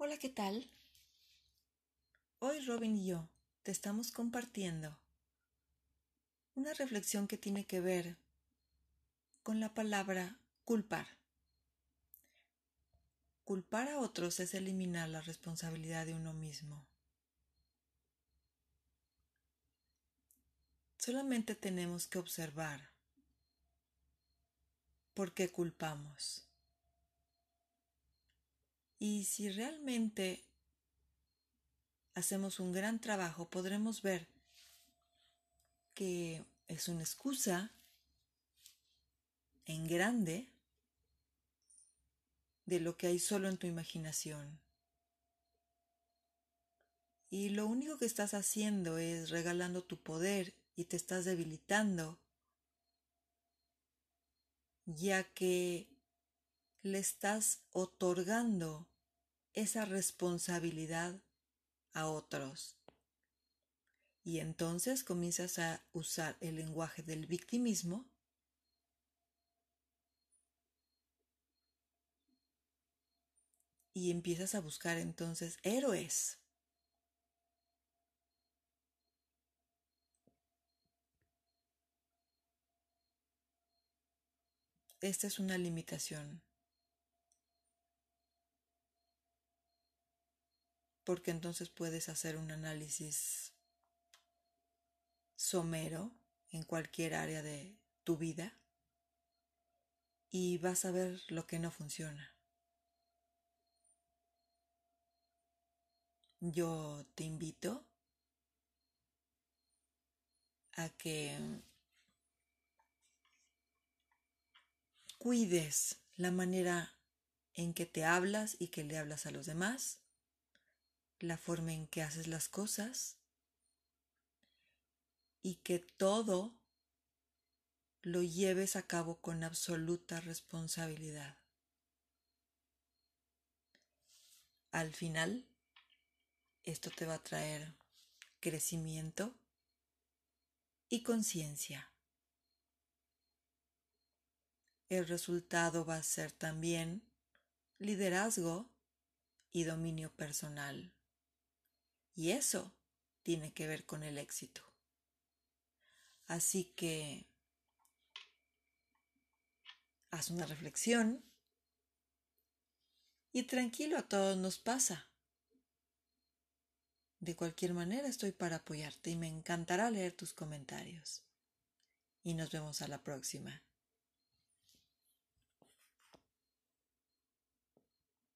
Hola, ¿qué tal? Hoy Robin y yo te estamos compartiendo una reflexión que tiene que ver con la palabra culpar. Culpar a otros es eliminar la responsabilidad de uno mismo. Solamente tenemos que observar por qué culpamos. Y si realmente hacemos un gran trabajo, podremos ver que es una excusa en grande de lo que hay solo en tu imaginación. Y lo único que estás haciendo es regalando tu poder y te estás debilitando, ya que le estás otorgando esa responsabilidad a otros. Y entonces comienzas a usar el lenguaje del victimismo y empiezas a buscar entonces héroes. Esta es una limitación. Porque entonces puedes hacer un análisis somero en cualquier área de tu vida y vas a ver lo que no funciona. Yo te invito a que cuides la manera en que te hablas y que le hablas a los demás la forma en que haces las cosas y que todo lo lleves a cabo con absoluta responsabilidad. Al final, esto te va a traer crecimiento y conciencia. El resultado va a ser también liderazgo y dominio personal. Y eso tiene que ver con el éxito. Así que haz una reflexión y tranquilo, a todos nos pasa. De cualquier manera estoy para apoyarte y me encantará leer tus comentarios. Y nos vemos a la próxima.